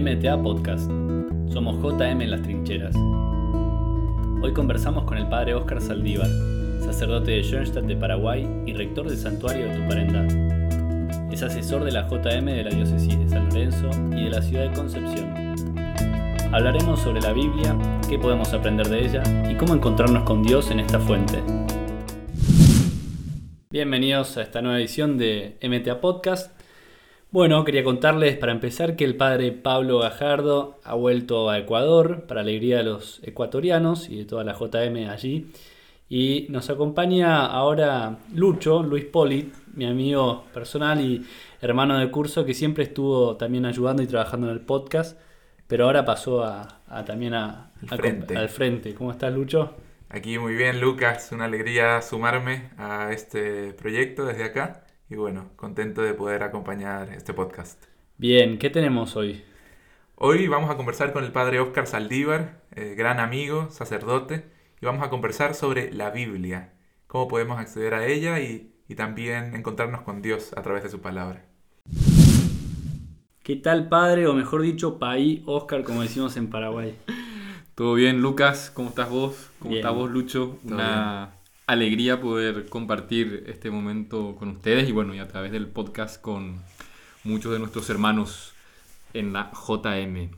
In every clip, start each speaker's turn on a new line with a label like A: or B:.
A: MTA Podcast. Somos JM en las trincheras. Hoy conversamos con el padre Óscar Saldívar, sacerdote de Schoenstatt de Paraguay y rector del santuario de Tuparendá. Es asesor de la JM de la diócesis de San Lorenzo y de la ciudad de Concepción. Hablaremos sobre la Biblia, qué podemos aprender de ella y cómo encontrarnos con Dios en esta fuente. Bienvenidos a esta nueva edición de MTA Podcast. Bueno, quería contarles para empezar que el padre Pablo Gajardo ha vuelto a Ecuador para alegría de los ecuatorianos y de toda la JM allí. Y nos acompaña ahora Lucho, Luis Poli, mi amigo personal y hermano de curso que siempre estuvo también ayudando y trabajando en el podcast, pero ahora pasó a, también a,
B: frente.
A: al frente. ¿Cómo estás, Lucho?
B: Aquí muy bien, Lucas. Una alegría sumarme a este proyecto desde acá. Y bueno, contento de poder acompañar este podcast.
A: Bien, ¿qué tenemos hoy?
B: Hoy vamos a conversar con el padre Óscar Saldívar, eh, gran amigo, sacerdote, y vamos a conversar sobre la Biblia, cómo podemos acceder a ella y, y también encontrarnos con Dios a través de su palabra.
A: ¿Qué tal, padre? O mejor dicho, paí Óscar, como decimos en Paraguay.
C: Todo bien, Lucas, ¿cómo estás vos? ¿Cómo
A: Bien.
C: estás vos, Lucho? Una alegría poder compartir este momento con ustedes y bueno, y a través del podcast con muchos de nuestros hermanos en la JM.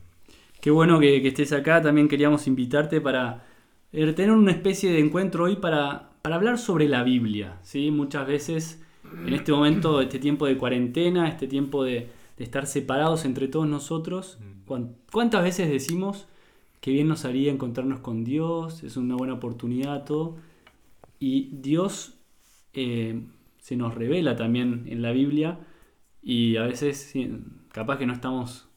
A: Qué bueno que, que estés acá. También queríamos invitarte para eh, tener una especie de encuentro hoy para, para hablar sobre la Biblia. ¿sí? Muchas veces en este momento, este tiempo de cuarentena, este tiempo de, de estar separados entre todos nosotros, ¿cuán- ¿cuántas veces decimos que bien nos haría encontrarnos con Dios? Es una buena oportunidad, todo. Y Dios eh, se nos revela también en la Biblia y a veces capaz que no estamos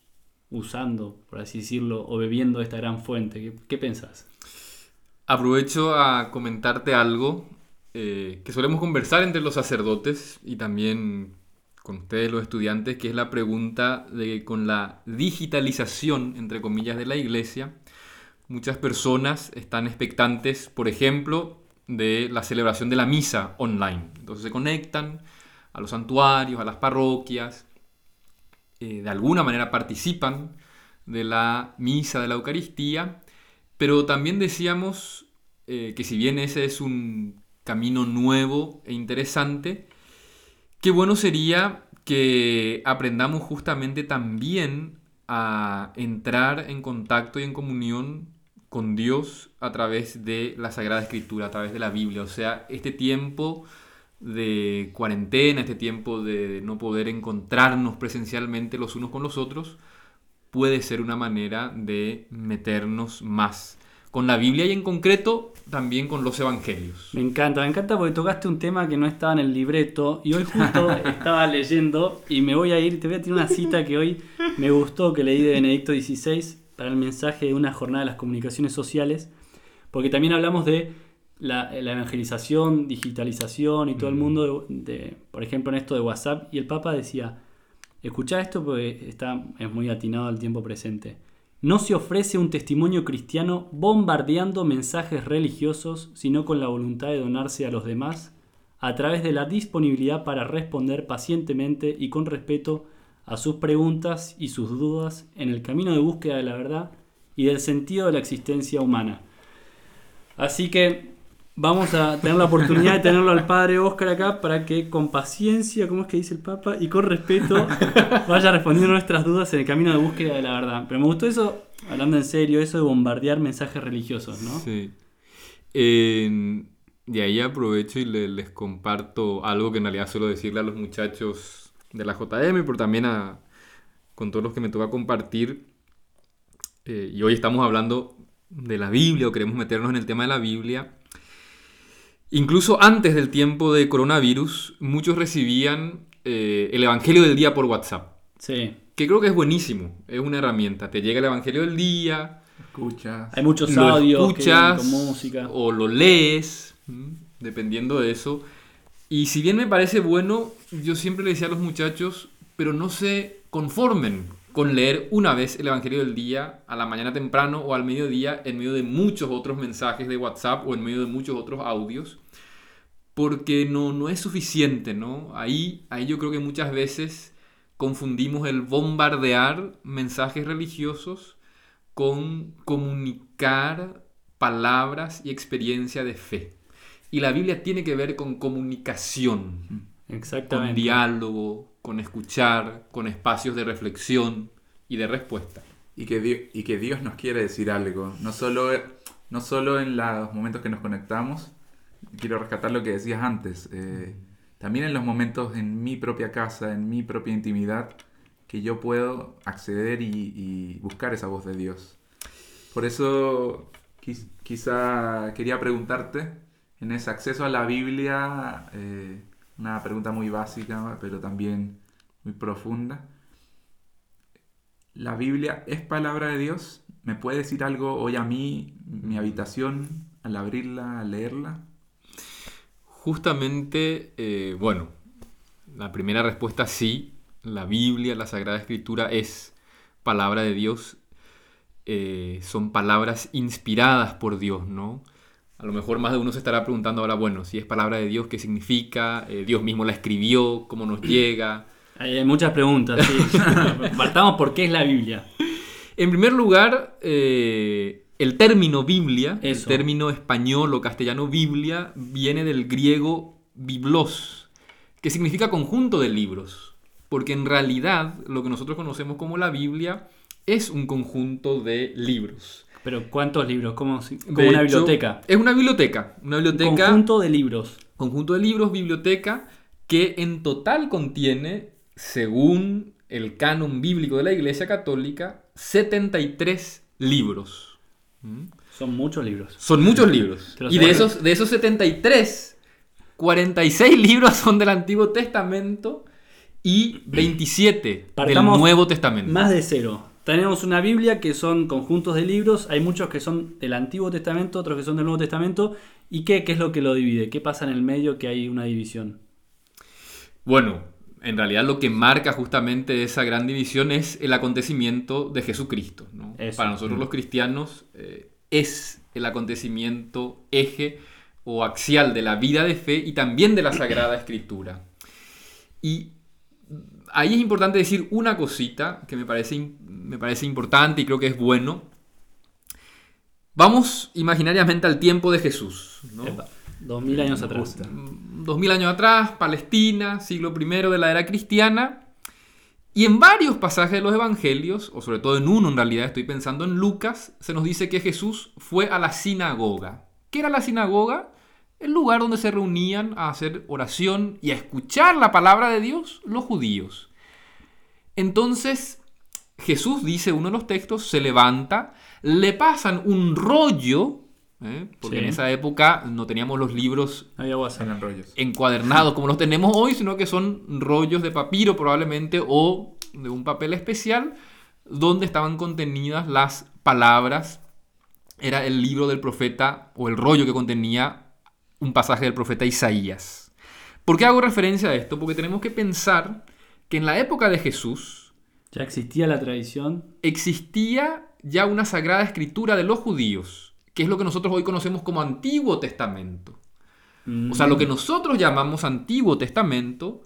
A: usando, por así decirlo, o bebiendo esta gran fuente. ¿Qué, qué pensás?
C: Aprovecho a comentarte algo eh, que solemos conversar entre los sacerdotes y también con ustedes los estudiantes, que es la pregunta de con la digitalización, entre comillas, de la iglesia, muchas personas están expectantes, por ejemplo, de la celebración de la misa online. Entonces se conectan a los santuarios, a las parroquias, eh, de alguna manera participan de la misa de la Eucaristía, pero también decíamos eh, que si bien ese es un camino nuevo e interesante, qué bueno sería que aprendamos justamente también a entrar en contacto y en comunión con Dios a través de la Sagrada Escritura, a través de la Biblia. O sea, este tiempo de cuarentena, este tiempo de no poder encontrarnos presencialmente los unos con los otros, puede ser una manera de meternos más con la Biblia y en concreto también con los evangelios.
A: Me encanta, me encanta porque tocaste un tema que no estaba en el libreto y hoy justo estaba leyendo y me voy a ir, te voy a tirar una cita que hoy me gustó que leí de Benedicto XVI para el mensaje de una jornada de las comunicaciones sociales, porque también hablamos de la, la evangelización, digitalización y todo el
C: Mm.
A: mundo, de, de- por ejemplo en esto de WhatsApp, y el Papa decía, escuchá esto porque está, es muy atinado al tiempo presente. No se ofrece un testimonio cristiano bombardeando mensajes religiosos, sino con la voluntad de donarse a los demás a través de la disponibilidad para responder pacientemente y con respeto a sus preguntas y sus dudas en el camino de búsqueda de la verdad y del sentido de la existencia humana. Así que vamos a tener la oportunidad de tenerlo al padre Oscar acá para que con paciencia, como es que dice el Papa, y con respeto vaya respondiendo nuestras dudas en el camino de búsqueda de la verdad. Pero me gustó eso, hablando en serio, eso de bombardear mensajes religiosos, ¿no?
C: Sí. De ahí aprovecho y le- les comparto algo que en realidad suelo decirle a los muchachos de la JM, pero también a, con todos los que me toca compartir. Eh, y hoy estamos hablando de la Biblia o queremos meternos en el tema de la Biblia. Incluso antes del tiempo de coronavirus, muchos recibían eh, el Evangelio del día por WhatsApp,
A: Sí.
C: que creo que es buenísimo, es una herramienta. Te llega el Evangelio del día,
B: Escuchas.
A: Hay muchos audios que
C: escuchas
A: con música.
C: o lo lees, ¿m? dependiendo de eso. Y si bien me parece bueno, yo siempre le decía a los muchachos, pero no se conformen con leer una vez el Evangelio del día a la mañana temprano o al mediodía en medio de muchos otros mensajes de WhatsApp o en medio de muchos otros audios, porque no, no es suficiente, ¿no? Ahí, ahí yo creo que muchas veces confundimos el bombardear mensajes religiosos con comunicar palabras y experiencia de fe. Y la Biblia tiene que ver con comunicación, con
A: Exactamente.
C: diálogo, con escuchar, con espacios de reflexión y de respuesta.
B: Y que, Di- y que Dios nos quiere decir algo, no solo, no solo en los momentos que nos conectamos, quiero rescatar lo que decías antes, eh, también en los momentos en mi propia casa, en mi propia intimidad, que yo puedo acceder y, y buscar esa voz de Dios. Por eso quiz- quizá quería preguntarte, en ese acceso a la Biblia, eh, una pregunta muy básica, pero también muy profunda. ¿La Biblia es palabra de Dios? ¿Me puede decir algo hoy a mí, mi habitación, al abrirla, al leerla?
C: Justamente, eh, bueno, la primera respuesta sí, la Biblia, la Sagrada Escritura es palabra de Dios, eh, son palabras inspiradas por Dios, ¿no? A lo mejor más de uno se estará preguntando ahora, bueno, si es palabra de Dios, ¿qué significa? Eh, ¿Dios mismo la escribió? ¿Cómo nos llega?
A: Hay muchas preguntas. sí. Partamos por qué es la Biblia.
C: En primer lugar, eh, el término Biblia,
A: Eso.
C: el término español o castellano Biblia, viene del griego biblos, que significa conjunto de libros. Porque en realidad lo que nosotros conocemos como la Biblia es un conjunto de libros.
A: Pero ¿cuántos libros? Como, si- como una
C: hecho,
A: biblioteca.
C: Es una biblioteca. Una
A: Un
C: biblioteca.
A: conjunto de libros.
C: conjunto de libros, biblioteca, que en total contiene, según el canon bíblico de la Iglesia Católica, 73 libros. ¿Mm?
A: Son muchos libros.
C: Son muchos libros. Y de esos, de esos 73, 46 libros son del Antiguo Testamento y 27
A: Partamos
C: del Nuevo Testamento.
A: Más de cero. Tenemos una Biblia que son conjuntos de libros. Hay muchos que son del Antiguo Testamento, otros que son del Nuevo Testamento. ¿Y qué, qué es lo que lo divide? ¿Qué pasa en el medio que hay una división?
C: Bueno, en realidad lo que marca justamente esa gran división es el acontecimiento de Jesucristo. Para nosotros
B: Mm.
C: los cristianos eh, es el acontecimiento eje o axial de la vida de fe y también de la Sagrada Escritura. Y ahí es importante decir una cosita que me parece, me parece importante y creo que es bueno. Vamos imaginariamente al tiempo de Jesús. ¿no?
A: Epa, Dos mil años
B: Me
A: atrás.
C: dos mil años atrás, Palestina, siglo I de la era cristiana. Y en varios pasajes de los evangelios, o sobre todo en uno en realidad, estoy pensando en Lucas, se nos dice que Jesús fue a la sinagoga. ¿Qué era la sinagoga? El lugar donde se reunían a hacer oración y a escuchar la palabra de Dios los judíos. Entonces, Jesús dice uno de los textos, se levanta, le pasan un rollo, ¿eh? porque
A: Sí.
C: en esa época no teníamos los libros
B: rollos.
C: encuadernados como los tenemos hoy, sino que son rollos de papiro probablemente o de un papel especial donde estaban contenidas las palabras. Era el libro del profeta o el rollo que contenía un pasaje del profeta Isaías. ¿Por qué hago referencia a esto? Porque tenemos que pensar que en la época de Jesús
A: Ya existía la tradición.
C: existía ya una sagrada escritura de los judíos, que es lo que nosotros hoy conocemos como Antiguo Testamento. O sea, lo que nosotros llamamos Antiguo Testamento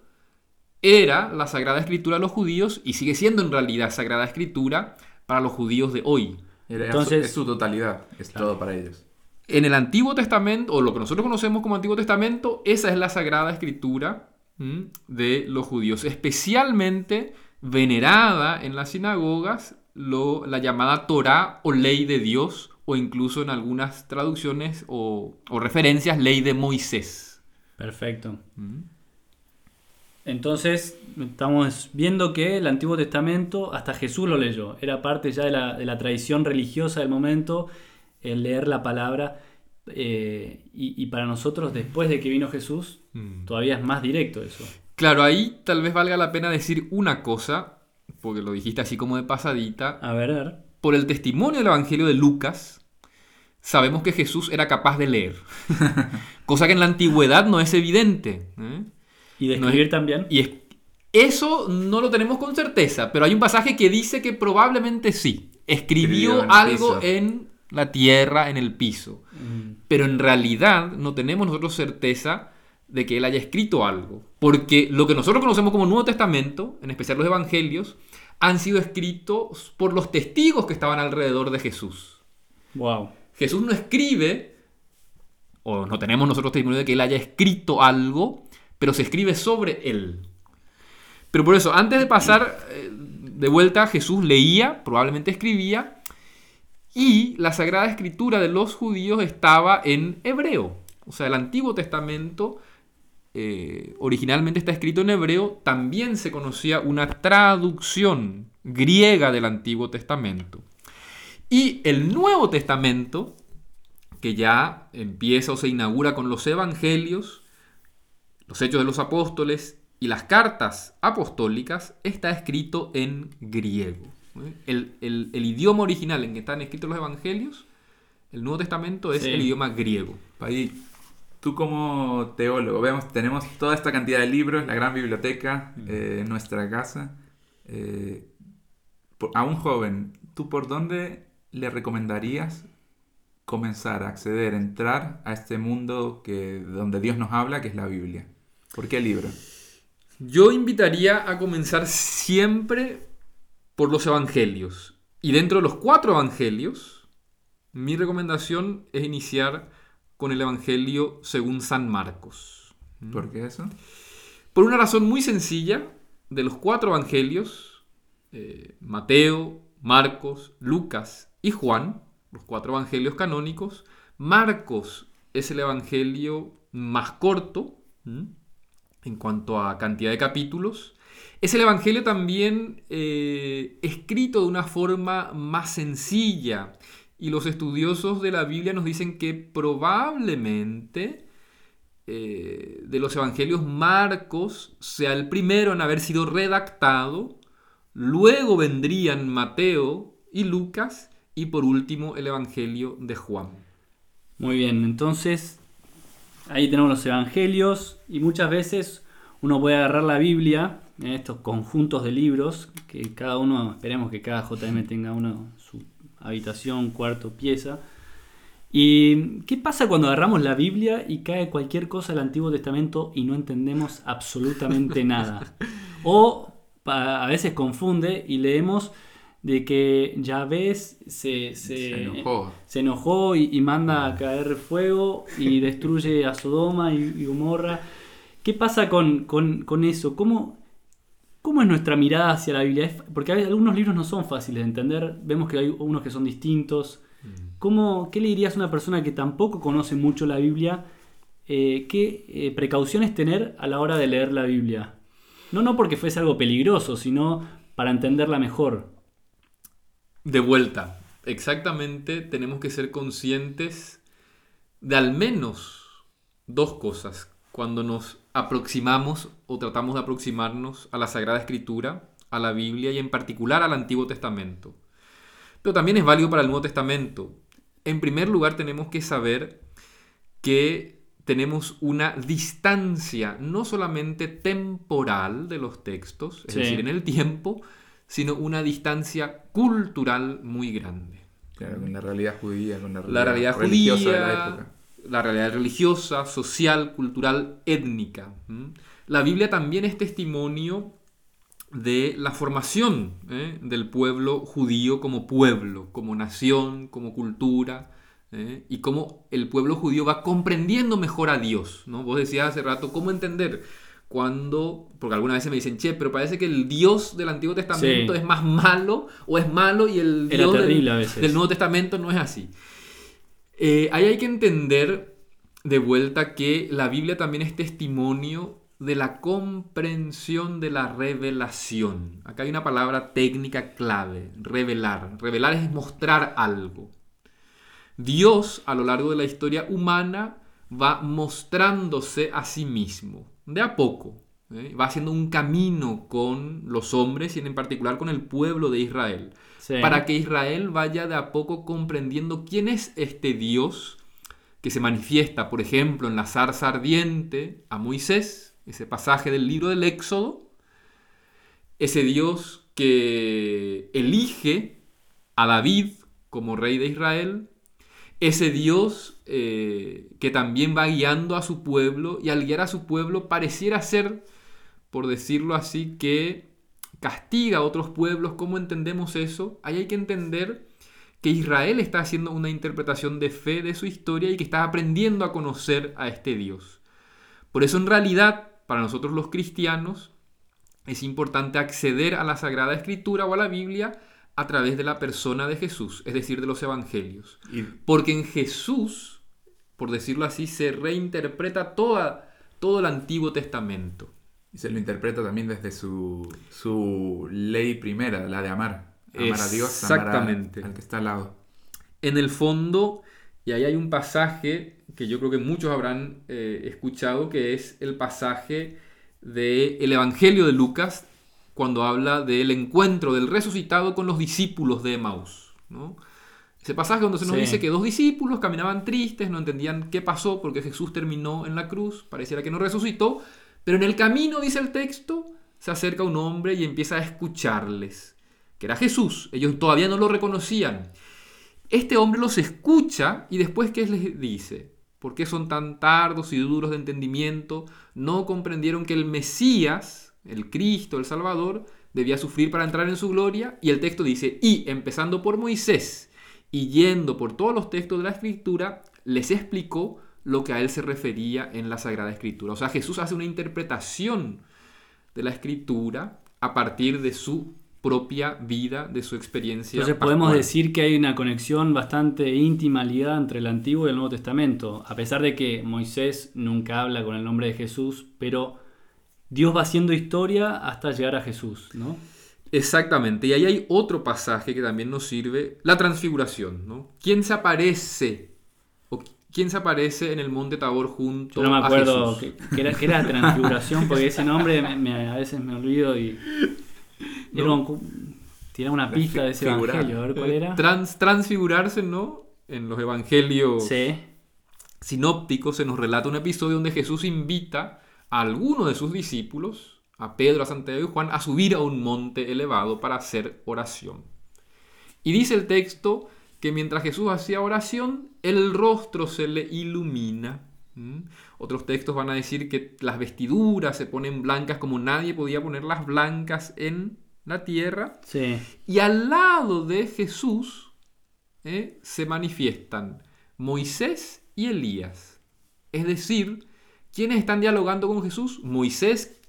C: era la Sagrada Escritura de los judíos y sigue siendo en realidad Sagrada Escritura para los judíos de hoy.
A: Entonces-
B: es su totalidad, es todo para ellos.
C: En el Antiguo Testamento, o lo que nosotros conocemos como Antiguo Testamento, esa es la Sagrada Escritura de los judíos, especialmente venerada en las sinagogas lo- la llamada Torá o ley de Dios, o incluso en algunas traducciones o, o referencias ley de Moisés.
A: Perfecto. Entonces, estamos viendo que el Antiguo Testamento, hasta Jesús lo leyó. Era parte ya de la, de la tradición religiosa del momento, el leer la palabra. eh, y, y para nosotros, después de que vino Jesús,
C: Mm.
A: todavía es más directo eso.
C: Claro, ahí tal vez valga la pena decir una cosa, porque lo dijiste así como de pasadita.
A: A ver, a ver.
C: Por el testimonio del Evangelio de Lucas, sabemos que Jesús era capaz de leer. Cosa que en la antigüedad no es evidente. ¿eh?
A: Y de
C: No
A: escribir
C: es-
A: también.
C: Y es- eso no lo tenemos con certeza, pero hay un pasaje que dice que probablemente sí.
B: Escribió
C: Escribió
B: en el
C: algo
B: piso.
C: en la tierra, en el piso.
A: Mm,
C: Pero en realidad no tenemos nosotros certeza de que él haya escrito algo. Porque lo que nosotros conocemos como Nuevo Testamento, en especial los Evangelios, han sido escritos por los testigos que estaban alrededor de Jesús.
A: Wow.
C: Jesús no escribe, o no tenemos nosotros testimonio de que él haya escrito algo, pero se escribe sobre él. Pero por eso, antes de pasar eh, de vuelta, Jesús leía, probablemente escribía, y la Sagrada Escritura de los judíos estaba en hebreo. O sea, el Antiguo Testamento eh, originalmente está escrito en hebreo, también se conocía una traducción griega del Antiguo Testamento. Y el Nuevo Testamento, que ya empieza o se inaugura con los Evangelios, los Hechos de los Apóstoles y las cartas apostólicas, está escrito en griego. El, idioma original en que están escritos los Evangelios, el Nuevo Testamento, es el idioma griego.
B: Ahí Tú como teólogo, vemos, tenemos toda esta cantidad de libros, la gran biblioteca eh, en nuestra casa. Eh, a un joven, ¿tú por dónde le recomendarías comenzar a acceder, entrar a este mundo que, donde Dios nos habla, que es la Biblia? ¿Por qué libro?
C: Yo invitaría a comenzar siempre por los evangelios. Y dentro de los cuatro evangelios, mi recomendación es iniciar con el Evangelio según San Marcos.
B: ¿Mm? ¿Por qué eso?
C: Por una razón muy sencilla, de los cuatro Evangelios, eh, Mateo, Marcos, Lucas y Juan, los cuatro Evangelios canónicos, Marcos es el Evangelio más corto en cuanto a cantidad de capítulos. Es el Evangelio también eh, escrito de una forma más sencilla y los estudiosos de la Biblia nos dicen que probablemente eh, de los evangelios Marcos sea el primero en haber sido redactado, luego vendrían Mateo y Lucas y por último el evangelio de Juan.
A: Muy bien, entonces ahí tenemos los evangelios y muchas veces uno puede agarrar la Biblia en estos conjuntos de libros, que cada uno, esperemos que cada JM tenga uno su habitación, cuarto, pieza. ¿Y qué pasa cuando agarramos la Biblia y cae cualquier cosa del Antiguo Testamento y no entendemos absolutamente nada? O a veces confunde y leemos de que Yahvé se, se, enojó, y, manda a caer fuego y destruye a Sodoma y, Gomorra. ¿Qué pasa con, con eso? ¿Cómo, ¿Cómo es nuestra mirada hacia la Biblia? Porque algunos libros no son fáciles de entender, vemos que hay unos que son distintos. Mm. ¿Cómo, ¿Qué le dirías a una persona que tampoco conoce mucho la Biblia? Eh, ¿Qué eh, precauciones tener a la hora de leer la Biblia? No, no porque fuese algo peligroso, sino para entenderla mejor.
C: De vuelta, exactamente tenemos que ser conscientes de al menos dos cosas cuando nos aproximamos o tratamos de aproximarnos a la Sagrada Escritura, a la Biblia y en particular al Antiguo Testamento. Pero también es válido para el Nuevo Testamento. En primer lugar tenemos que saber que tenemos una distancia no solamente temporal de los textos, es decir, en el tiempo, sino una distancia cultural muy grande.
B: Claro, con la realidad judía, con la
C: realidad, religiosa de la época la realidad religiosa, social, cultural, étnica. La Biblia también es testimonio de la formación ¿eh? del pueblo judío como pueblo, como nación, como cultura, ¿eh? y cómo el pueblo judío va comprendiendo mejor a Dios. ¿no? Vos decías hace rato, ¿cómo entender? Cuando, porque algunas veces me dicen, che, pero parece que el Dios del Antiguo Testamento es más malo o es malo y el Dios del Nuevo Testamento no es así. Eh, ahí hay que entender de vuelta que la Biblia también es testimonio de la comprensión de la revelación. Acá hay una palabra técnica clave, revelar. Revelar es mostrar algo. Dios a lo largo de la historia humana va mostrándose a sí mismo, de a poco. ¿eh? Va haciendo un camino con los hombres y en particular con el pueblo de Israel para que Israel vaya de a poco comprendiendo quién es este Dios que se manifiesta, por ejemplo, en la zarza ardiente a Moisés, ese pasaje del libro del Éxodo, ese Dios que elige a David como rey de Israel, ese Dios eh, que también va guiando a su pueblo y al guiar a su pueblo pareciera ser, por decirlo así, que castiga a otros pueblos. ¿Cómo entendemos eso? Ahí hay que entender que Israel está haciendo una interpretación de fe de su historia y que está aprendiendo a conocer a este Dios. Por eso en realidad, para nosotros los cristianos, es importante acceder a la Sagrada Escritura o a la Biblia a través de la persona de Jesús, es decir, de los evangelios. Porque en Jesús, por decirlo así, se reinterpreta toda, todo el Antiguo Testamento.
B: Y se lo interpreta también desde su, su ley primera, la de amar. Amar a Dios, amar al que está al lado.
C: En el fondo, y ahí hay un pasaje que yo creo que muchos habrán eh, escuchado, que es el pasaje del Evangelio de Lucas, cuando habla del encuentro del resucitado con los discípulos de Emaús. ¿no? Ese pasaje donde se nos dice que dos discípulos caminaban tristes, no entendían qué pasó porque Jesús terminó en la cruz, pareciera que no resucitó, pero en el camino, dice el texto, se acerca un hombre y empieza a escucharles, que era Jesús, ellos todavía no lo reconocían. Este hombre los escucha y después ¿qué les dice? ¿Por qué son tan tardos y duros de entendimiento? No comprendieron que el Mesías, el Cristo, el Salvador, debía sufrir para entrar en su gloria. Y el texto dice, y empezando por Moisés y yendo por todos los textos de la Escritura, les explicó lo que a él se refería en la Sagrada Escritura. O sea, Jesús hace una interpretación de la Escritura a partir de su propia vida, de su experiencia.
A: Entonces podemos decir que hay una conexión bastante íntima ligada entre el Antiguo y el Nuevo Testamento, a pesar de que Moisés nunca habla con el nombre de Jesús, pero Dios va haciendo historia hasta llegar a Jesús, ¿no?
C: Exactamente, y ahí hay otro pasaje que también nos sirve, la transfiguración, ¿no? ¿Quién se aparece? ¿O quién se aparece en el monte Tabor junto
A: Yo no me acuerdo qué era, era, transfiguración, porque ese nombre a veces me olvido y... Era una pista de ese evangelio, a ver cuál era.
C: Trans, transfigurarse, ¿no? En los evangelios sinópticos se nos relata un episodio donde Jesús invita a alguno de sus discípulos, a Pedro, a Santiago y Juan, a subir a un monte elevado para hacer oración. Y dice el texto que mientras Jesús hacía oración, el rostro se le ilumina. ¿Mm? Otros textos van a decir que las vestiduras se ponen blancas como nadie podía ponerlas blancas en la tierra. Y al lado de Jesús ¿eh? se manifiestan Moisés y Elías. Es decir, ¿Quiénes están dialogando con Jesús? Moisés,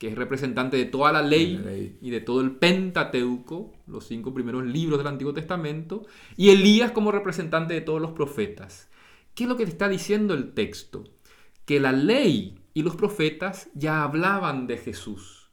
C: que es representante de toda la ley, y de todo el Pentateuco, los cinco primeros libros del Antiguo Testamento, y Elías como representante de todos los profetas. ¿Qué es lo que te está diciendo el texto? Que la ley y los profetas ya hablaban de Jesús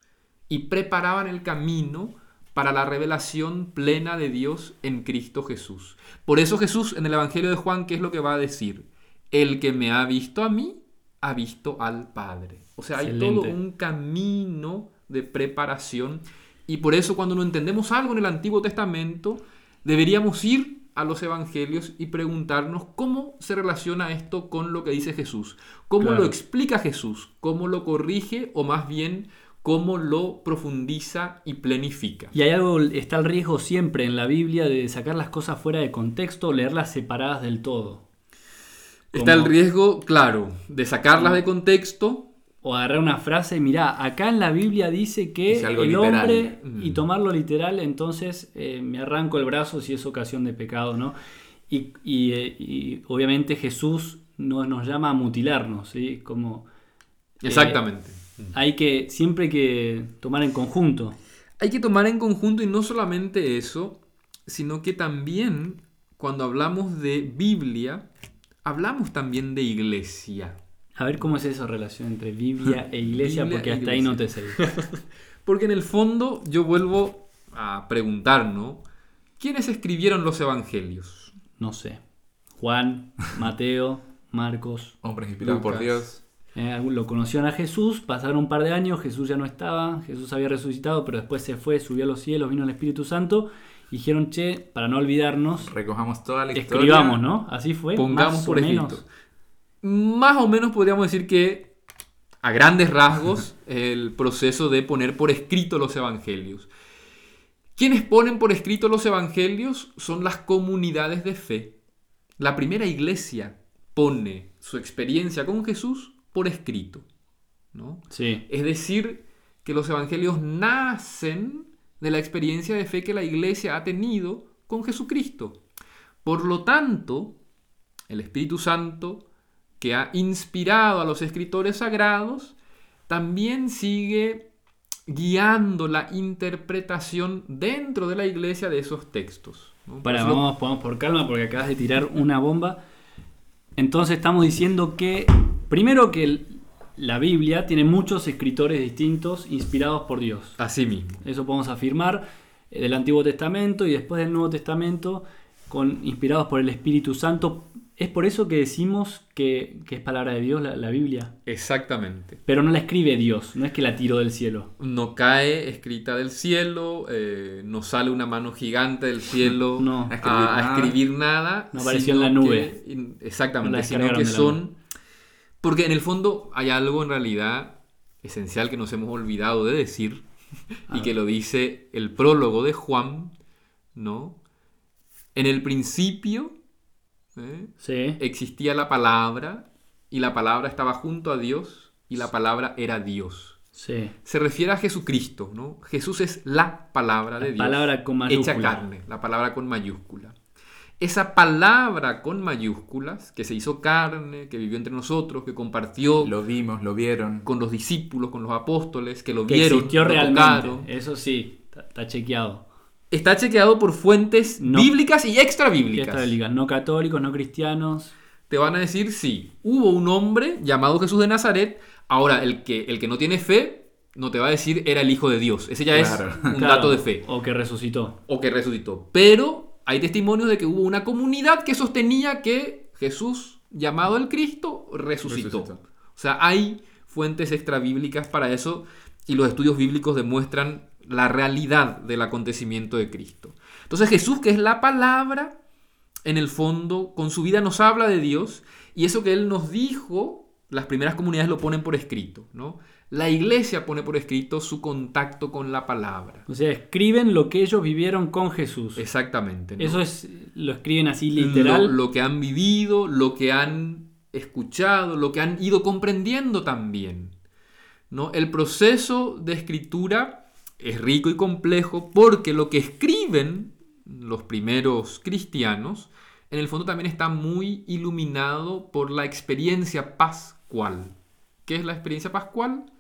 C: y preparaban el camino para la revelación plena de Dios en Cristo Jesús. Por eso Jesús en el Evangelio de Juan, ¿qué es lo que va a decir? El que me ha visto a mí, ha visto al Padre. O sea, hay todo un camino de preparación y por eso cuando no entendemos algo en el Antiguo Testamento, deberíamos ir a los evangelios y preguntarnos cómo se relaciona esto con lo que dice Jesús, cómo lo explica Jesús, cómo lo corrige o más bien cómo lo profundiza y planifica.
A: Y hay algo, está el riesgo siempre en la Biblia de sacar las cosas fuera de contexto, leerlas separadas del todo.
C: Está el riesgo, claro, de sacarlas de contexto.
A: O agarrar una frase y mirá, acá en la Biblia dice que el hombre, y mm. tomarlo literal, entonces eh, me arranco el brazo si es ocasión de pecado, ¿no? Y, eh, obviamente Jesús no, nos llama a mutilarnos, ¿sí? Como...
C: Eh, Exactamente.
A: hay que, siempre hay que tomar en conjunto.
C: Hay que tomar en conjunto y no solamente eso, sino que también cuando hablamos de Biblia, hablamos también de iglesia.
A: A ver cómo es esa relación entre Biblia e iglesia, porque hasta ahí no te sé.
C: porque en el fondo yo vuelvo a preguntar, ¿no? ¿Quiénes escribieron los evangelios?
A: No sé. Juan, Mateo, Marcos.
B: Hombres inspirados por Dios.
A: Eh, lo conocieron a Jesús, pasaron un par de años, Jesús ya no estaba, Jesús había resucitado, pero después se fue, subió a los cielos, vino el Espíritu Santo dijeron, che, para no olvidarnos,
B: recojamos toda la
A: historia. Escribamos, ¿no? Así fue.
C: Pongamos por escrito. Más o menos podríamos decir que, a grandes rasgos, el proceso de poner por escrito los evangelios. Quienes ponen por escrito los evangelios son las comunidades de fe. la primera iglesia pone su experiencia con Jesús por escrito. ¿no?
A: Sí.
C: Es decir, que los evangelios nacen de la experiencia de fe que la iglesia ha tenido con Jesucristo. Por lo tanto, el Espíritu Santo, que ha inspirado a los escritores sagrados, también sigue guiando la interpretación dentro de la iglesia de esos textos.
A: Para, vamos, vamos por calma porque acabas de tirar una bomba. Entonces estamos diciendo que, primero que el- la Biblia tiene muchos escritores distintos inspirados por Dios.
C: Así mismo.
A: Eso podemos afirmar eh, del Antiguo Testamento y después del Nuevo Testamento, con, inspirados por el Espíritu Santo. Es por eso que decimos que, que es palabra de Dios la, la Biblia.
C: Exactamente.
A: Pero no la escribe Dios, no es que la tiró del cielo.
C: No cae escrita del cielo, eh, no sale una mano gigante del cielo
A: No.
C: a,
B: escribir
C: a
B: nada.
C: escribir nada.
A: No apareció en la nube.
C: que-
A: No
C: exactamente, sino que son... Porque en el fondo hay algo en realidad esencial que nos hemos olvidado de decir y que lo dice el prólogo de Juan, ¿no? En el principio ¿eh?
A: Sí.
C: existía la palabra y la palabra estaba junto a Dios y la palabra era Dios.
A: Sí.
C: Se refiere a Jesucristo, ¿no? Jesús es la palabra de Dios.
A: palabra con
C: Hecha
A: mayúscula.
C: carne, la palabra con mayúscula. Esa palabra con mayúsculas, que se hizo carne, que vivió entre nosotros, que compartió
B: Lo vimos, lo vieron.
C: con los discípulos, con los apóstoles, que lo
A: Que
C: vieron,
A: existió
C: lo
A: realmente.
C: tocaron.
A: Eso sí, está chequeado.
C: Está chequeado por fuentes
A: No.
C: bíblicas y extra
A: ¿Qué
C: bíblicas.
A: No católicos, no cristianos.
C: Te van a decir, sí, hubo un hombre llamado Jesús de Nazaret. Ahora, el que, el que no tiene fe, no te va a decir era el Hijo de Dios. Ese ya
B: Claro.
C: es un
A: Claro,
C: dato de fe.
A: O que resucitó.
C: o que resucitó. Pero hay testimonios de que hubo una comunidad que sostenía que Jesús, llamado el Cristo, resucitó.
B: Resucitó.
C: O sea, hay fuentes extrabíblicas para eso y los estudios bíblicos demuestran la realidad del acontecimiento de Cristo. Entonces Jesús, que es la palabra, en el fondo, con su vida nos habla de Dios y eso que Él nos dijo, las primeras comunidades lo ponen por escrito, ¿no? La iglesia pone por escrito su contacto con la palabra.
A: O sea, escriben lo que ellos vivieron con Jesús.
C: Exactamente. ¿no?
A: Eso es, lo escriben así literal.
C: Lo, lo que han vivido, lo que han escuchado, lo que han ido comprendiendo también. ¿no? El proceso de escritura es rico y complejo porque lo que escriben los primeros cristianos, en el fondo también está muy iluminado por la experiencia pascual. ¿Qué es la experiencia pascual?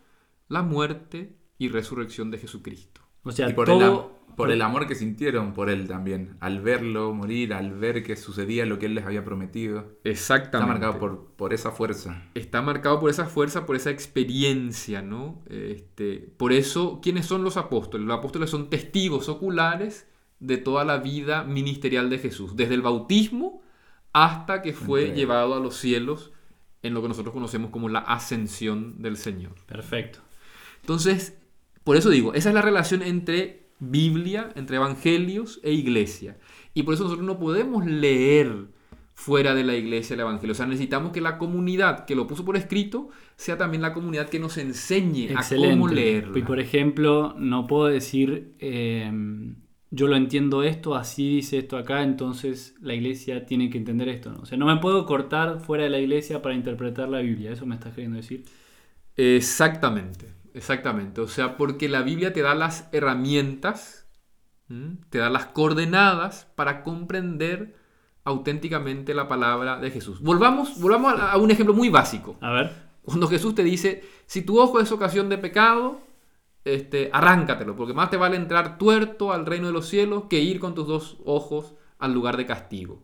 C: La muerte y resurrección de Jesucristo.
A: o sea,
B: y por,
A: todo.
B: Por el amor que sintieron por él también. Al verlo morir, al ver que sucedía lo que él les había prometido. Está
C: Exactamente.
B: marcado por, por esa fuerza.
C: está marcado por esa fuerza, por esa experiencia, ¿no? Este, por eso, ¿quiénes son los apóstoles? Los apóstoles son testigos oculares de toda la vida ministerial de Jesús, desde el bautismo hasta que fue
B: Entrega.
C: llevado a los cielos en lo que nosotros conocemos como la ascensión del Señor.
A: Perfecto.
C: Entonces, por eso digo, esa es la relación entre Biblia, entre evangelios e iglesia. Y por eso nosotros no podemos leer fuera de la iglesia el evangelio. O sea, necesitamos que la comunidad que lo puso por escrito sea también la comunidad que nos enseñe a cómo leerlo.
A: Y por ejemplo, no puedo decir, eh, yo lo entiendo esto, así dice esto acá, entonces la iglesia tiene que entender esto. ¿no? O sea, no me puedo cortar fuera de la iglesia para interpretar la Biblia. ¿Eso me estás queriendo decir?
C: Exactamente, exactamente. O sea, porque la Biblia te da las herramientas, ¿m? te da las coordenadas para comprender auténticamente la palabra de Jesús. Volvamos, volvamos a, a un ejemplo muy básico.
A: A ver.
C: Cuando Jesús te dice, si tu ojo es ocasión de pecado, este, arráncatelo, porque más te vale entrar tuerto al reino de los cielos que ir con tus dos ojos al lugar de castigo.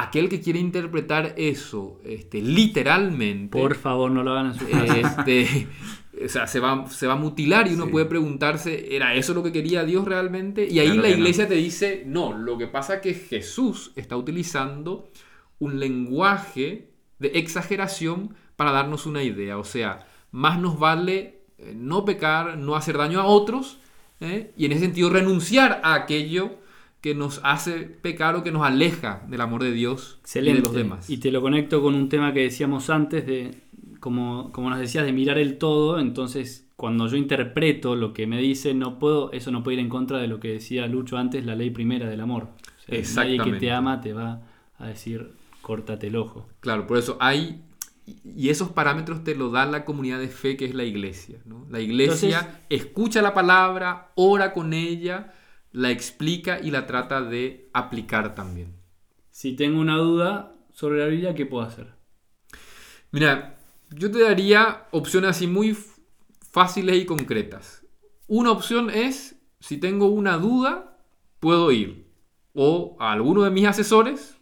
C: Aquel que quiere interpretar eso este, literalmente,
A: Por favor, no lo hagan en su casa.
C: este, o sea, se va, se va a mutilar y uno
B: Sí.
C: puede preguntarse, ¿era eso lo que quería Dios realmente? Y ahí
B: Claro
C: la
B: no.
C: iglesia te dice, no, lo que pasa es que Jesús está utilizando un lenguaje de exageración para darnos una idea. O sea, más nos vale eh, no pecar, no hacer daño a otros, ¿eh? y en ese sentido renunciar a aquello que nos hace pecar o que nos aleja del amor de Dios
A: Excelente.
C: y de los demás.
A: Y te lo conecto con un tema que decíamos antes de, como, como nos decías, de mirar el todo. Entonces, cuando yo interpreto lo que me dice, no puedo, eso no puede ir en contra de lo que decía Lucho antes, la ley primera del amor. O sea, nadie que
C: Exactamente.
A: te ama te va a decir, córtate el ojo.
C: Claro, por eso hay... Y esos parámetros te lo da la comunidad de fe que es la iglesia. ¿no? La iglesia
A: Entonces-
C: escucha la palabra, ora con ella, la explica y la trata de aplicar también.
A: Si tengo una duda sobre la Biblia, ¿qué puedo hacer?
C: Mira, yo te daría opciones así muy fáciles y concretas. Una opción es, si tengo una duda, puedo ir o a alguno de mis asesores,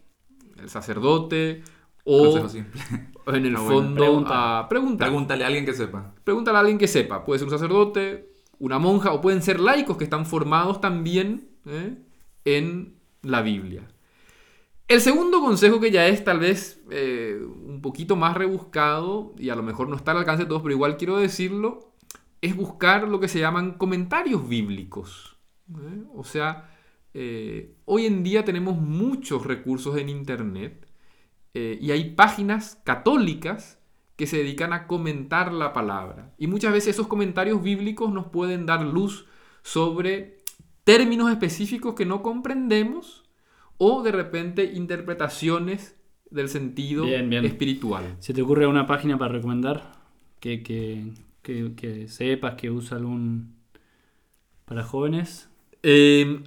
C: el sacerdote, o en el
B: Ah, bueno.
C: fondo
A: Pregunta.
C: a preguntar.
B: Pregúntale a alguien que sepa.
C: Pregúntale a alguien que sepa. Puede ser un sacerdote, una monja, o pueden ser laicos que están formados también ¿eh? en la Biblia. El segundo consejo, que ya es tal vez eh, un poquito más rebuscado, y a lo mejor no está al alcance de todos, pero igual quiero decirlo, es buscar lo que se llaman comentarios bíblicos. ¿eh? O sea, hoy en día tenemos muchos recursos en Internet y hay páginas católicas que se dedican a comentar la palabra. Y muchas veces esos comentarios bíblicos nos pueden dar luz sobre términos específicos que no comprendemos o de repente interpretaciones del sentido
A: Bien, bien.
C: espiritual.
A: ¿Se te ocurre una página para recomendar que, que, que- que sepas que usa algún para jóvenes?
C: Eh,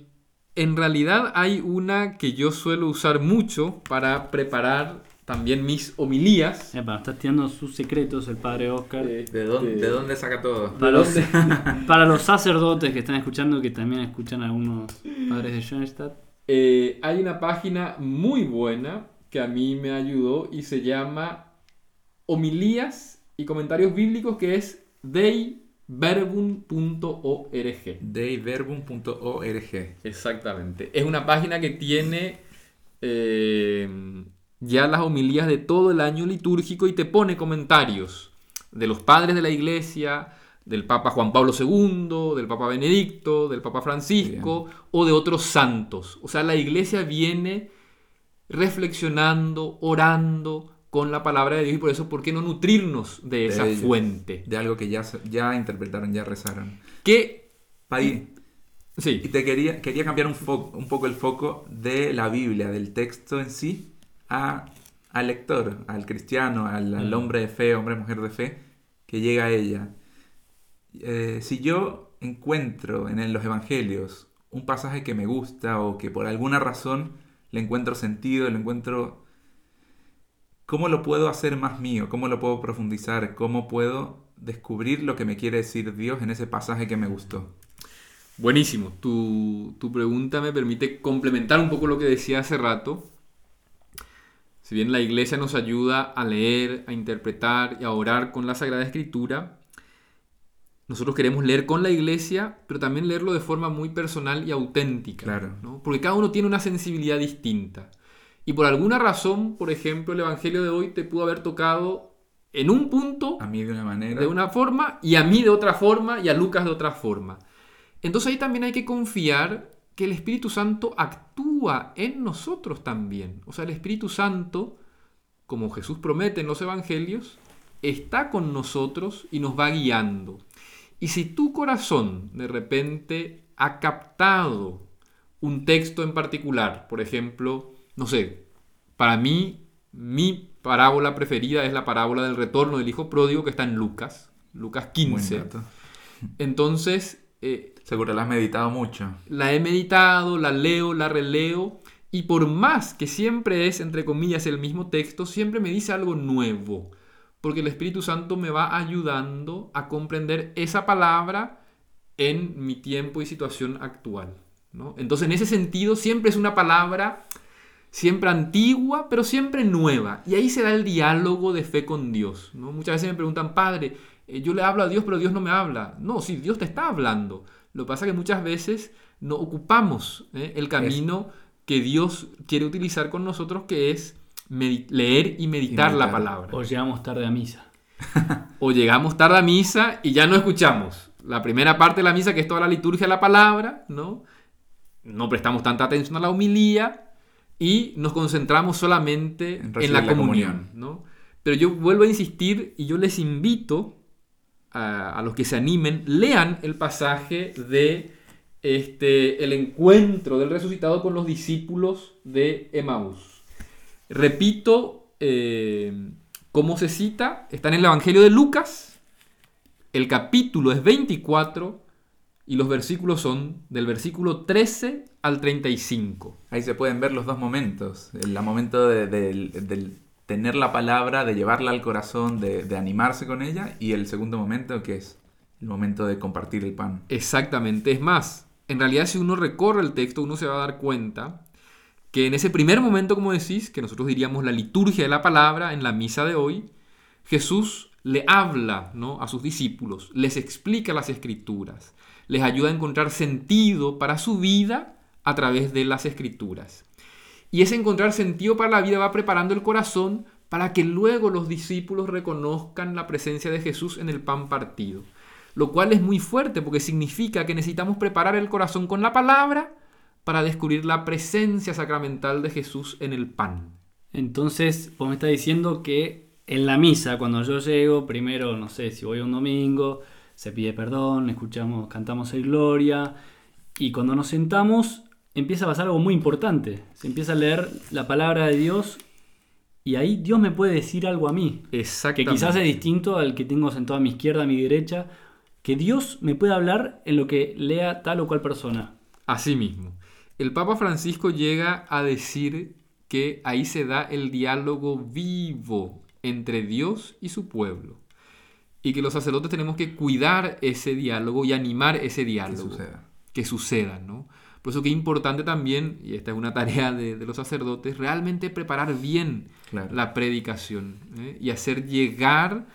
C: en realidad hay una que yo suelo usar mucho para preparar también mis homilías.
A: Epa, está tirando sus secretos el padre Oscar.
B: ¿De dónde, de dónde saca todo?
A: Para los, para los sacerdotes que están escuchando, que también escuchan a algunos padres de Schoenstatt.
C: Eh, hay una página muy buena que a mí me ayudó y se llama Homilías y Comentarios Bíblicos, que es deiverbum.org.
B: Deiverbum.org.
C: Exactamente. Es una página que tiene eh, ya las homilías de todo el año litúrgico y te pone comentarios de los padres de la iglesia, del Papa Juan Pablo II, del Papa Benedicto, del Papa Francisco o de otros santos. O sea, la iglesia viene reflexionando, orando con la palabra de Dios y por eso, ¿por qué no nutrirnos de esa
B: ellos.
C: fuente?
B: De algo que ya, ya interpretaron, ya rezaron.
C: Que,
B: Paddy,
C: sí,
B: y te quería, quería cambiar un, un poco el foco de la Biblia, del texto en sí, a, al lector, al cristiano, al, al
A: Mm.
B: hombre de fe, hombre, mujer de fe, que llega a ella. Eh, si yo encuentro en los evangelios un pasaje que me gusta o que por alguna razón le encuentro sentido, le encuentro... ¿Cómo lo puedo hacer más mío? ¿Cómo lo puedo profundizar? ¿Cómo puedo descubrir lo que me quiere decir Dios en ese pasaje que me gustó?
C: Buenísimo. Tu, tu pregunta me permite complementar un poco lo que decía hace rato. Si bien la iglesia nos ayuda a leer, a interpretar y a orar con la Sagrada Escritura, nosotros queremos leer con la iglesia, pero también leerlo de forma muy personal y auténtica.
B: Claro.
C: ¿no? Porque cada uno tiene una sensibilidad distinta. Y por alguna razón, por ejemplo, el Evangelio de hoy te pudo haber tocado en un punto
B: A mí de una manera...
C: de una forma y a mí de otra forma y a Lucas de otra forma. Entonces ahí también hay que confiar que el Espíritu Santo actúa en nosotros también. O sea, el Espíritu Santo, como Jesús promete en los Evangelios, está con nosotros y nos va guiando. Y si tu corazón de repente ha captado un texto en particular, por ejemplo, no sé, para mí, mi parábola preferida es la parábola del retorno del hijo pródigo que está en Lucas, Lucas
B: Buen
C: 15.
B: dato.
C: Entonces, eh,
B: Seguro la has meditado mucho.
C: la he meditado, la leo, la releo, y por más que siempre es, entre comillas, el mismo texto, siempre me dice algo nuevo, porque el Espíritu Santo me va ayudando a comprender esa palabra en mi tiempo y situación actual. ¿no? Entonces, en ese sentido, siempre es una palabra siempre antigua, pero siempre nueva. Y ahí se da el diálogo de fe con Dios. ¿no? Muchas veces me preguntan, Padre, eh, yo le hablo a Dios, pero Dios no me habla. No, sí, Dios te está hablando. Lo que pasa es que muchas veces no ocupamos ¿eh? el camino que Dios quiere utilizar con nosotros, que es leer y meditar,
B: Y
C: la palabra.
A: O llegamos tarde a misa.
C: O llegamos tarde a misa y ya no escuchamos la primera parte de la misa, que es toda la liturgia de la palabra, ¿no? No prestamos tanta atención a la homilía y nos concentramos solamente
B: En
C: en,
B: recibir
C: la,
B: la
C: comunión,
B: comunión.
C: ¿no? Pero yo vuelvo a insistir y yo les invito a, los que se animen, lean el pasaje de este, el encuentro del resucitado con los discípulos de Emaús. Repito eh, cómo se cita. Está en el Evangelio de Lucas. El capítulo es 24 y los versículos son del versículo 13 al 35.
B: Ahí se pueden ver los dos momentos. El momento de, del- del tener la palabra, de llevarla al corazón, de, animarse con ella. Y el segundo momento que es el momento de compartir el pan.
C: Exactamente. Es más, en realidad si uno recorre el texto, uno se va a dar cuenta que en ese primer momento, como decís, que nosotros diríamos la liturgia de la palabra en la misa de hoy, Jesús le habla ¿no? a sus discípulos, les explica las escrituras, les ayuda a encontrar sentido para su vida a través de las escrituras. Y ese encontrar sentido para la vida va preparando el corazón para que luego los discípulos reconozcan la presencia de Jesús en el pan partido. Lo cual es muy fuerte porque significa que necesitamos preparar el corazón con la palabra para descubrir la presencia sacramental de Jesús en el pan.
A: Entonces, vos me estás diciendo que en la misa, cuando yo llego, primero, no sé, si voy un domingo, se pide perdón, escuchamos, cantamos el Gloria, y cuando nos sentamos, empieza a pasar algo muy importante. Se empieza a leer la palabra de Dios, y ahí Dios me puede decir algo a mí, que quizás es distinto al que tengo sentado a mi izquierda, a mi derecha, que Dios me puede hablar en lo que lea tal o cual persona.
C: Así mismo. El Papa Francisco llega a decir que ahí se da el diálogo vivo entre Dios y su pueblo. Y que los sacerdotes tenemos que cuidar ese diálogo y animar ese
B: Que
C: diálogo.
B: suceda.
C: que suceda, ¿no? Por eso que es importante también, y esta es una tarea de, de los sacerdotes, realmente preparar bien
B: Claro.
C: la predicación ¿eh? y hacer llegar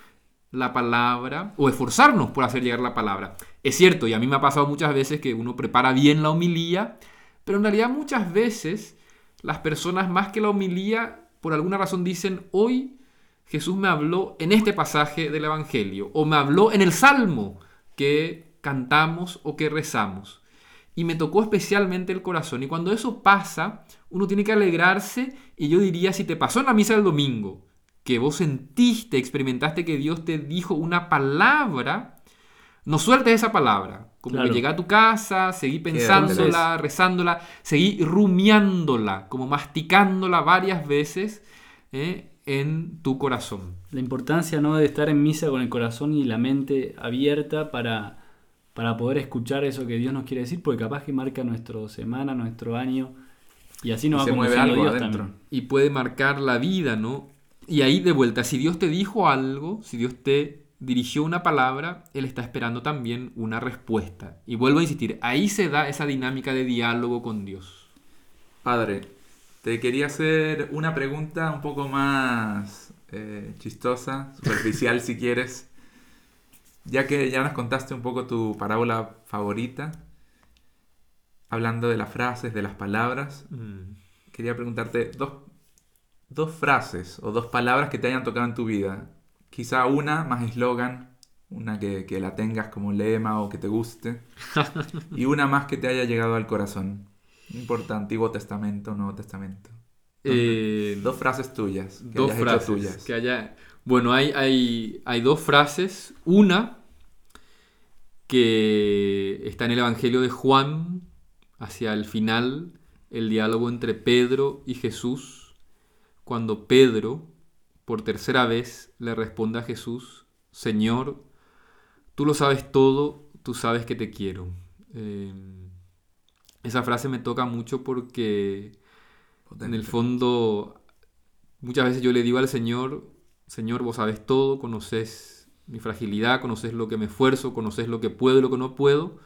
C: la palabra, o esforzarnos por hacer llegar la palabra. Es cierto, y a mí me ha pasado muchas veces que uno prepara bien la homilía, pero en realidad muchas veces las personas más que la homilía, por alguna razón dicen, hoy Jesús me habló en este pasaje del Evangelio, o me habló en el Salmo que cantamos o que rezamos. Y me tocó especialmente el corazón. Y cuando eso pasa, uno tiene que alegrarse. Y yo diría, si te pasó en la misa del domingo, que vos sentiste, experimentaste que Dios te dijo una palabra, no sueltes esa palabra. Como
A: Claro.
C: que llega a tu casa, seguí pensándola, rezándola, seguí rumiándola, como masticándola varias veces ¿eh? en tu corazón.
A: La importancia ¿no? de estar en misa con el corazón y la mente abierta para, para poder escuchar eso que Dios nos quiere decir, porque capaz que marca nuestra semana, nuestro año, y así nos
B: Y
A: va
B: se mueve algo
A: Dios
B: adentro.
A: también.
C: y puede marcar la vida, ¿no? Y ahí de vuelta, si Dios te dijo algo, si Dios te dirigió una palabra, Él está esperando también una respuesta. Y vuelvo a insistir, ahí se da esa dinámica de diálogo con Dios.
B: Padre, te quería hacer una pregunta un poco más eh, chistosa, superficial si quieres. Ya que ya nos contaste un poco tu parábola favorita, hablando de las frases, de las palabras, quería preguntarte dos, dos frases o dos palabras que te hayan tocado en tu vida. Quizá una más eslogan, una que, que la tengas como lema o que te guste, y una más que te haya llegado al corazón. No importa Antiguo Testamento, Nuevo Testamento.
C: Eh,
B: Dos frases tuyas, que
C: dos
B: hayas
C: frases.
B: hecho tuyas.
C: Que haya... Bueno, hay, hay, hay dos frases. Una que está en el Evangelio de Juan, hacia el final, el diálogo entre Pedro y Jesús, cuando Pedro, por tercera vez, le responde a Jesús, Señor, tú lo sabes todo, tú sabes que te quiero. Eh, esa frase me toca mucho porque en el fondo, muchas veces yo le digo al Señor, Señor, vos sabes todo, conoces mi fragilidad, conoces lo que me esfuerzo, conoces lo que puedo y lo que no puedo,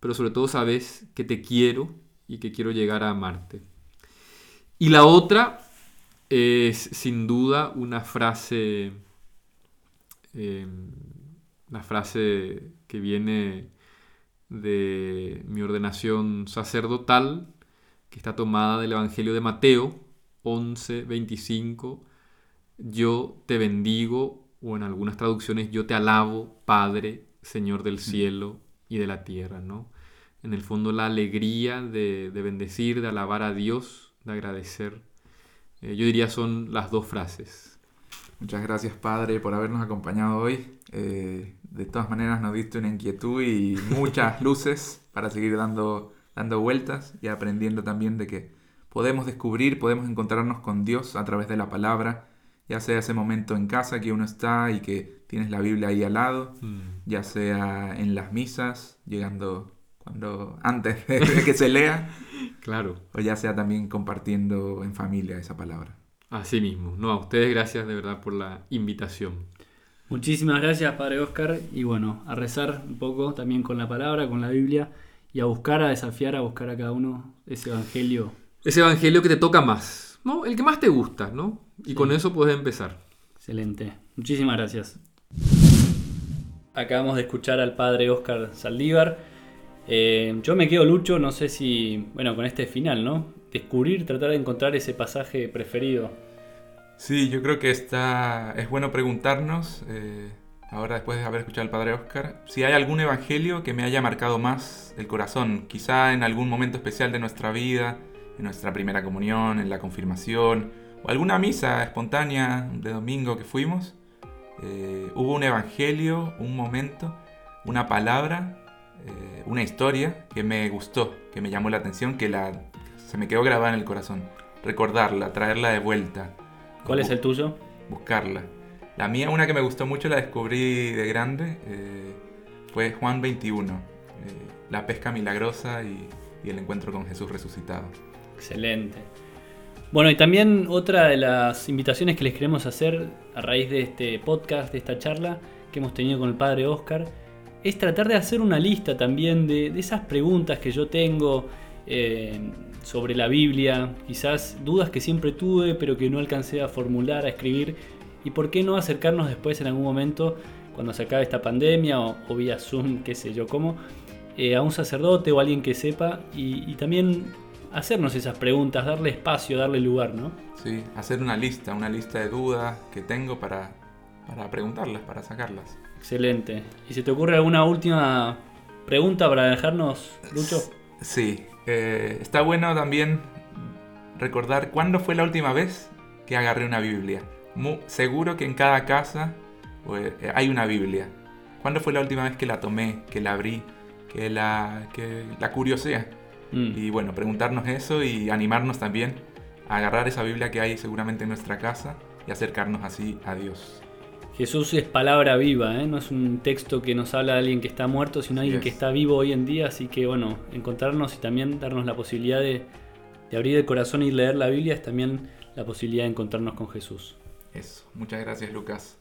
C: pero sobre todo sabes que te quiero y que quiero llegar a amarte. Y la otra es sin duda una frase, eh, frase que viene de mi ordenación sacerdotal, que está tomada del Evangelio de Mateo 11, 25. Yo te bendigo, o en algunas traducciones, yo te alabo, Padre, Señor del cielo y de la tierra, ¿no? En el fondo la alegría de, de bendecir, de alabar a Dios, de agradecer. Eh, yo diría son las dos frases.
B: Muchas gracias, Padre, por habernos acompañado hoy. Eh, de todas maneras, nos diste una inquietud y muchas luces para seguir dando, dando vueltas y aprendiendo también de que podemos descubrir, podemos encontrarnos con Dios a través de la palabra, ya sea ese momento en casa que uno está y que tienes la Biblia ahí al lado,
C: Mm.
B: ya sea en las misas, llegando cuando antes de que se lea,
C: Claro,
B: o ya sea también compartiendo en familia esa palabra.
C: así mismo. No, a ustedes gracias de verdad por la invitación.
A: Muchísimas gracias, Padre Oscar. Y bueno, a rezar un poco también con la palabra, con la Biblia, y a buscar, a desafiar, a buscar a cada uno ese evangelio.
C: Ese evangelio que te toca más, ¿no? El que más te gusta, ¿no? Y
A: Sí.
C: con eso puedes empezar.
A: Excelente. Muchísimas gracias. Acabamos de escuchar al Padre Oscar Saldívar. Eh, yo me quedo lucho, no sé si, bueno, con este final, ¿no? Descubrir, tratar de encontrar ese pasaje preferido.
B: Sí, yo creo que está, es bueno preguntarnos, eh, ahora después de haber escuchado al Padre Oscar, si hay algún evangelio que me haya marcado más el corazón, quizá en algún momento especial de nuestra vida, en nuestra primera comunión, en la confirmación, alguna misa espontánea de domingo que fuimos, eh, hubo un evangelio, un momento, una palabra, eh, una historia que me gustó, que me llamó la atención, que la, se me quedó grabada en el corazón. Recordarla, traerla de vuelta.
A: ¿Cuál es el tuyo?
B: buscarla. La mía, una que me gustó mucho, la descubrí de grande, eh, fue Juan 21, eh, la pesca milagrosa y, y el encuentro con Jesús resucitado.
A: Excelente. Bueno, y también otra de las invitaciones que les queremos hacer a raíz de este podcast, de esta charla que hemos tenido con el padre Oscar, es tratar de hacer una lista también de, esas preguntas que yo tengo eh, sobre la Biblia, quizás dudas que siempre tuve pero que no alcancé a formular, a escribir, y por qué no acercarnos después en algún momento, cuando se acabe esta pandemia o, vía Zoom, qué sé yo cómo, eh, a un sacerdote o alguien que sepa y también hacernos esas preguntas, darle espacio, darle lugar, ¿no?
B: Sí, hacer una lista, una lista de dudas que tengo para, para preguntarlas, para sacarlas.
A: Excelente. ¿Y se te ocurre alguna última pregunta para dejarnos, Lucho?
B: Sí, eh, está bueno también recordar cuándo fue la última vez que agarré una Biblia. Seguro que en cada casa pues, eh, hay una Biblia. ¿Cuándo fue la última vez que la tomé, que la abrí, que la, que la curioseé?
A: Mm,
B: Y bueno, preguntarnos eso y animarnos también a agarrar esa Biblia que hay seguramente en nuestra casa y acercarnos así a Dios.
A: Jesús es palabra viva, ¿eh? no es un texto que nos habla de alguien que está muerto, sino alguien que
B: es.
A: está vivo hoy en día. Así que bueno, encontrarnos y también darnos la posibilidad de, de abrir el corazón y leer la Biblia es también la posibilidad de encontrarnos con Jesús.
B: Eso. Muchas gracias, Lucas.